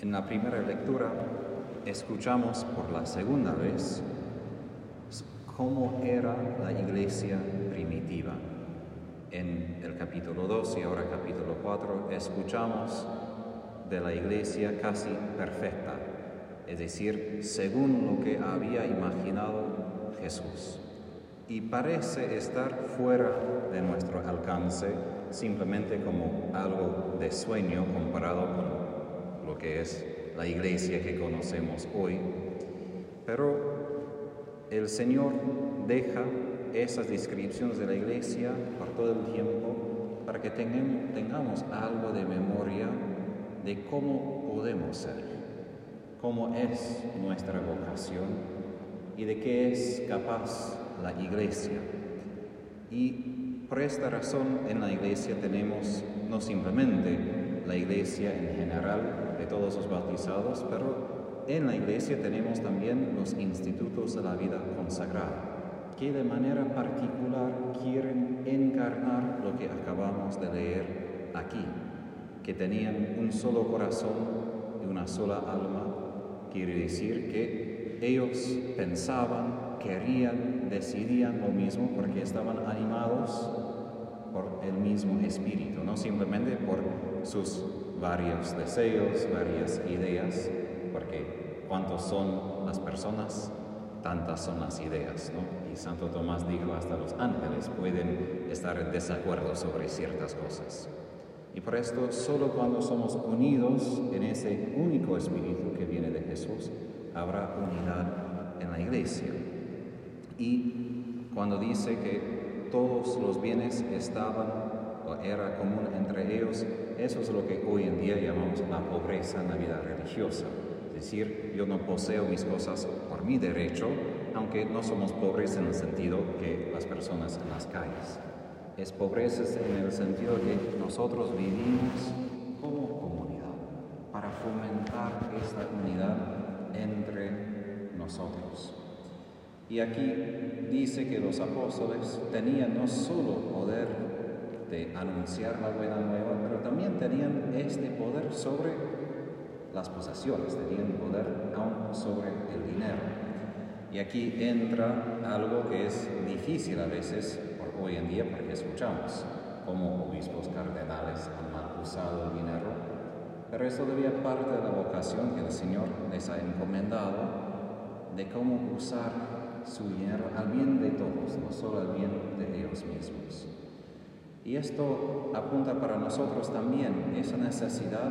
En la primera lectura escuchamos por la segunda vez cómo era la iglesia primitiva. En el capítulo 2 y ahora capítulo 4 escuchamos de la iglesia casi perfecta, es decir, según lo que había imaginado Jesús. Y parece estar fuera de nuestro alcance, simplemente como algo de sueño comparado con que es la iglesia que conocemos hoy. Pero el Señor deja esas descripciones de la iglesia por todo el tiempo para que tengamos algo de memoria de cómo podemos ser, cómo es nuestra vocación y de qué es capaz la iglesia. Y por esta razón en la iglesia tenemos no simplemente la iglesia en general todos los bautizados, pero en la iglesia tenemos también los institutos de la vida consagrada, que de manera particular quieren encarnar lo que acabamos de leer aquí que tenían un solo corazón y una sola alma, quiere decir que ellos pensaban, querían, decidían lo mismo porque estaban animados por el mismo espíritu, no simplemente por sus varios deseos, varias ideas, porque cuántos son las personas, tantas son las ideas, ¿no? Y Santo Tomás dijo, hasta los ángeles pueden estar en desacuerdo sobre ciertas cosas. Y por esto, solo cuando somos unidos en ese único espíritu que viene de Jesús, habrá unidad en la iglesia. Y cuando dice que todos los bienes estaban o era común entre ellos, eso es lo que hoy en día llamamos la pobreza en la vida religiosa. Es decir, yo no poseo mis cosas por mi derecho, aunque no somos pobres en el sentido que las personas en las calles es pobreza en el sentido que nosotros vivimos como comunidad para fomentar esta unidad entre nosotros. Y aquí dice que los apóstoles tenían no solo poder de anunciar la buena nueva, pero tenían este poder sobre las posesiones, tenían poder aún sobre el dinero. Y aquí entra algo que es difícil a veces hoy en día porque escuchamos cómo obispos cardenales han mal usado el dinero, pero eso debía parte de la vocación que el Señor les ha encomendado de cómo usar su dinero al bien de todos, no solo al bien de ellos mismos. Y esto apunta para nosotros también esa necesidad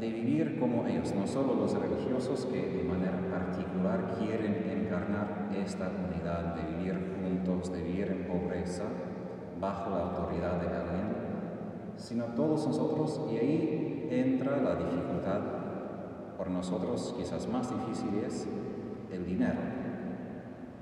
de vivir como ellos, no solo los religiosos que de manera particular quieren encarnar esta unidad, de vivir juntos, de vivir en pobreza, bajo la autoridad de alguien, sino todos nosotros, y ahí entra la dificultad, por nosotros quizás más difícil es el dinero.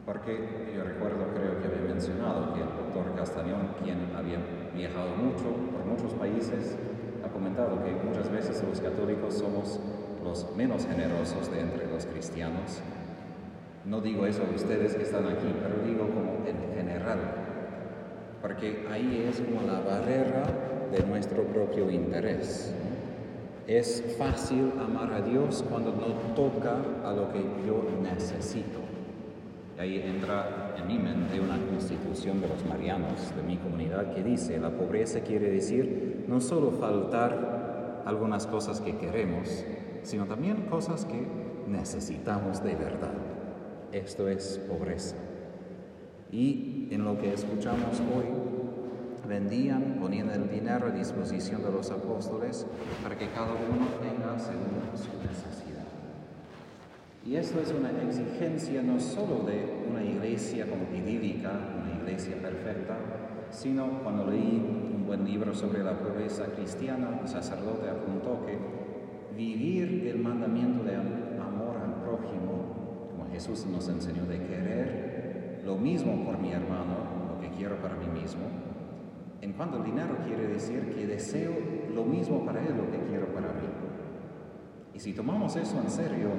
Porque yo recuerdo, creo que había mencionado que el doctor Castañón, quien había viajado mucho por muchos países, ha comentado que muchas veces los católicos somos los menos generosos de entre los cristianos. No digo eso a ustedes que están aquí, pero digo como en general, porque ahí es como la barrera de nuestro propio interés. Es fácil amar a Dios cuando no toca a lo que yo necesito. Y ahí entra en mi mente una de los marianos de mi comunidad que dice, la pobreza quiere decir no solo faltar algunas cosas que queremos, sino también cosas que necesitamos de verdad. Esto es pobreza. Y en lo que escuchamos hoy, vendían, poniendo el dinero a disposición de los apóstoles para que cada uno tenga según su necesidad. Y esto es una exigencia no solo de una iglesia como idílica, una iglesia perfecta, sino cuando leí buen libro sobre la pobreza cristiana, el sacerdote apuntó que vivir el mandamiento de amor al prójimo, como Jesús nos enseñó de querer lo mismo por mi hermano, lo que quiero para mí mismo, en cuanto el dinero quiere decir que deseo lo mismo para él, lo que quiero para mí. Y si tomamos eso en serio,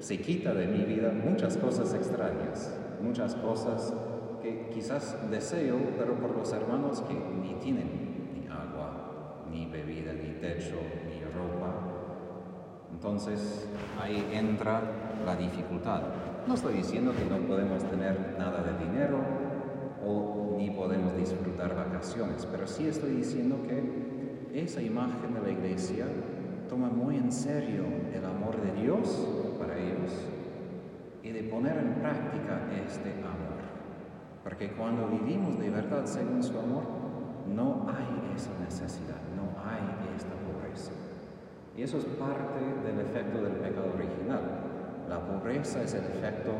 se quita de mi vida muchas cosas extrañas, muchas cosas que quizás deseo, pero por los hermanos que ni tienen ni agua, ni bebida, ni techo, ni ropa. Entonces ahí entra la dificultad. No estoy diciendo que no podemos tener nada de dinero o ni podemos disfrutar vacaciones, pero sí estoy diciendo que esa imagen de la iglesia toma muy en serio el amor de Dios de poner en práctica este amor. Porque cuando vivimos de verdad según su amor, no hay esa necesidad, no hay esta pobreza. Y eso es parte del efecto del pecado original. La pobreza es el efecto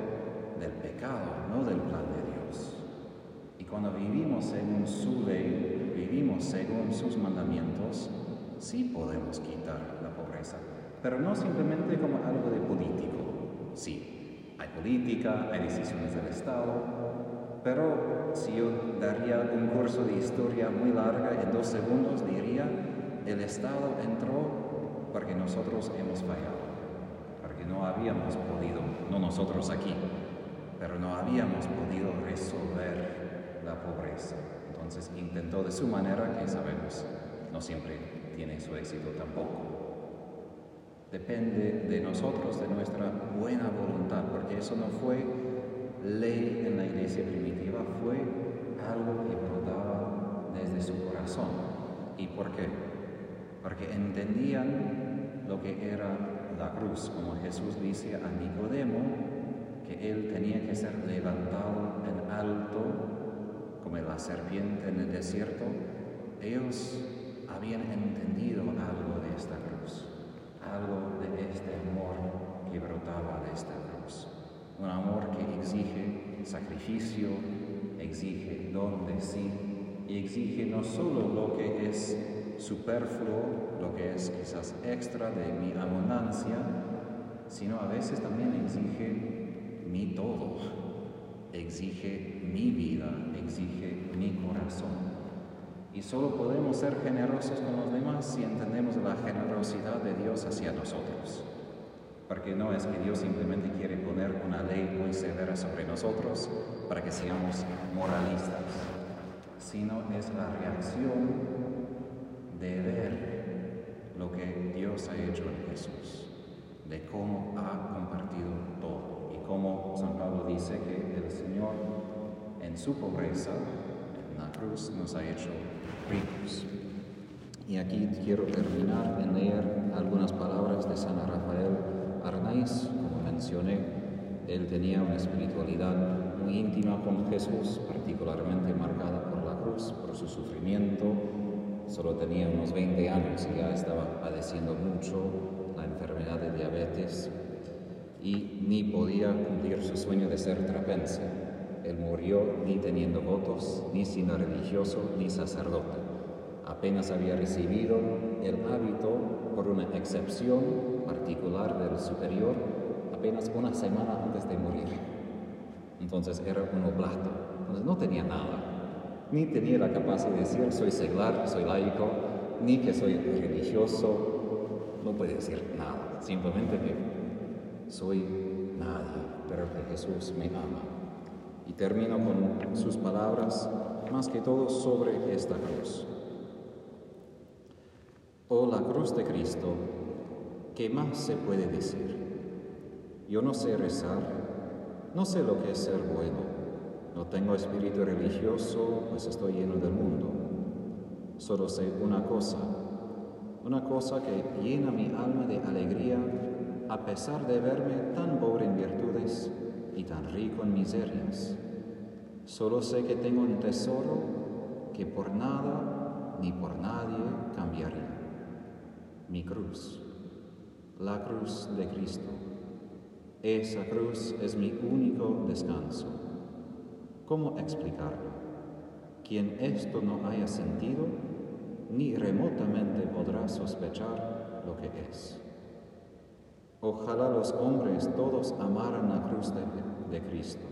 del pecado, no del plan de Dios. Y cuando vivimos según su ley, vivimos según sus mandamientos, sí podemos quitar la pobreza, pero no simplemente como algo de político. Sí, política, hay decisiones del Estado, pero si yo daría un curso de historia muy larga, en dos segundos diría, el Estado entró porque nosotros hemos fallado, porque no habíamos podido, no nosotros aquí, pero no habíamos podido resolver la pobreza. Entonces intentó de su manera, que sabemos, no siempre tiene su éxito tampoco. Depende de nosotros, de nuestra buena voluntad, porque eso no fue ley en la iglesia primitiva, fue algo que brotaba desde su corazón. ¿Y por qué? Porque entendían lo que era la cruz, como Jesús dice a Nicodemo, que él tenía que ser levantado en alto, como la serpiente en el desierto. Ellos habían entendido algo de esta cruz, algo de este amor que brotaba de esta cruz. Un amor que exige sacrificio, exige don de sí y exige no solo lo que es superfluo, lo que es quizás extra de mi abundancia, sino a veces también exige mi todo, exige mi vida, exige mi corazón. Y solo podemos ser generosos con los demás si entendemos la generosidad de Dios hacia nosotros. Porque no es que Dios simplemente quiere poner una ley muy severa sobre nosotros para que seamos moralistas, sino es la reacción de ver lo que Dios ha hecho en Jesús, de cómo ha compartido todo y cómo San Pablo dice que el Señor en su pobreza, en la cruz, nos ha hecho ricos. Y aquí quiero terminar en leer algunas palabras de San Rafael Como mencioné, él tenía una espiritualidad muy íntima con Jesús, particularmente marcada por la cruz, por su sufrimiento. Solo tenía unos 20 años y ya estaba padeciendo mucho la enfermedad de diabetes y ni podía cumplir su sueño de ser trapense él murió ni teniendo votos, ni siendo religioso, ni sacerdote. Apenas había recibido el hábito por una excepción particular del superior apenas una semana antes de morir. Entonces era un oblato. Entonces no tenía nada. Ni tenía la capacidad de decir soy seglar, soy laico, ni que soy religioso. No puede decir nada. Simplemente que soy nadie, pero que Jesús me ama. Y termino con sus palabras, más que todo sobre esta cruz. Oh la cruz de Cristo, ¿qué más se puede decir? Yo no sé rezar, no sé lo que es ser bueno, no tengo espíritu religioso, pues estoy lleno del mundo. Solo sé una cosa, una cosa que llena mi alma de alegría a pesar de verme tan pobre en virtudes y tan rico en miserias. Solo sé que tengo un tesoro que por nada ni por nadie cambiaría. Mi cruz, la cruz de Cristo. Esa cruz es mi único descanso. ¿Cómo explicarlo? Quien esto no haya sentido, ni remotamente podrá sospechar lo que es. Ojalá los hombres todos amaran la cruz de, Cristo.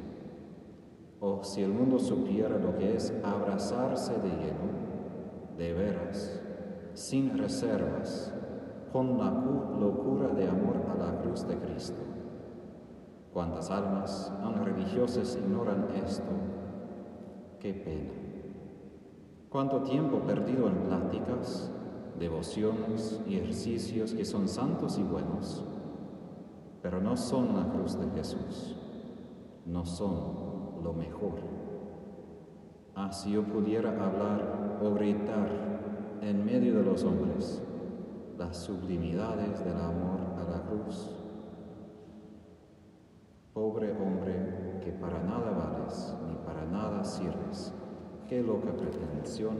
O si el mundo supiera lo que es abrazarse de lleno, de veras, sin reservas, con la locura de amor a la cruz de Cristo. Cuántas almas religiosas ignoran esto, qué pena. Cuánto tiempo perdido en pláticas devociones y ejercicios que son santos y buenos, pero no son la cruz de Jesús, no son lo mejor. Ah, si yo pudiera hablar o gritar en medio de los hombres las sublimidades del amor a la cruz. Pobre hombre que para nada vales ni para nada sirves, qué loca pretensión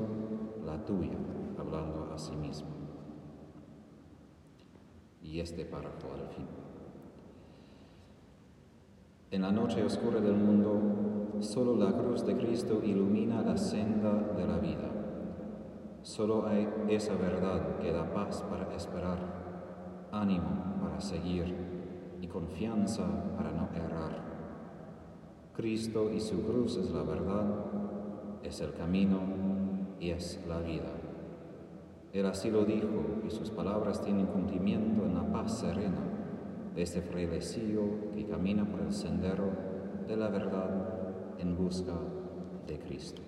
la tuya, hablando a sí mismo. Y este párrafo al fin. En la noche oscura del mundo, solo la cruz de Cristo ilumina la senda de la vida. Solo hay esa verdad que da paz para esperar, ánimo para seguir y confianza para no errar. Cristo y su cruz es la verdad, es el camino y es la vida. Él así lo dijo y sus palabras tienen cumplimiento en la paz serena de este frailecillo que camina por el sendero de la verdad en busca de Cristo.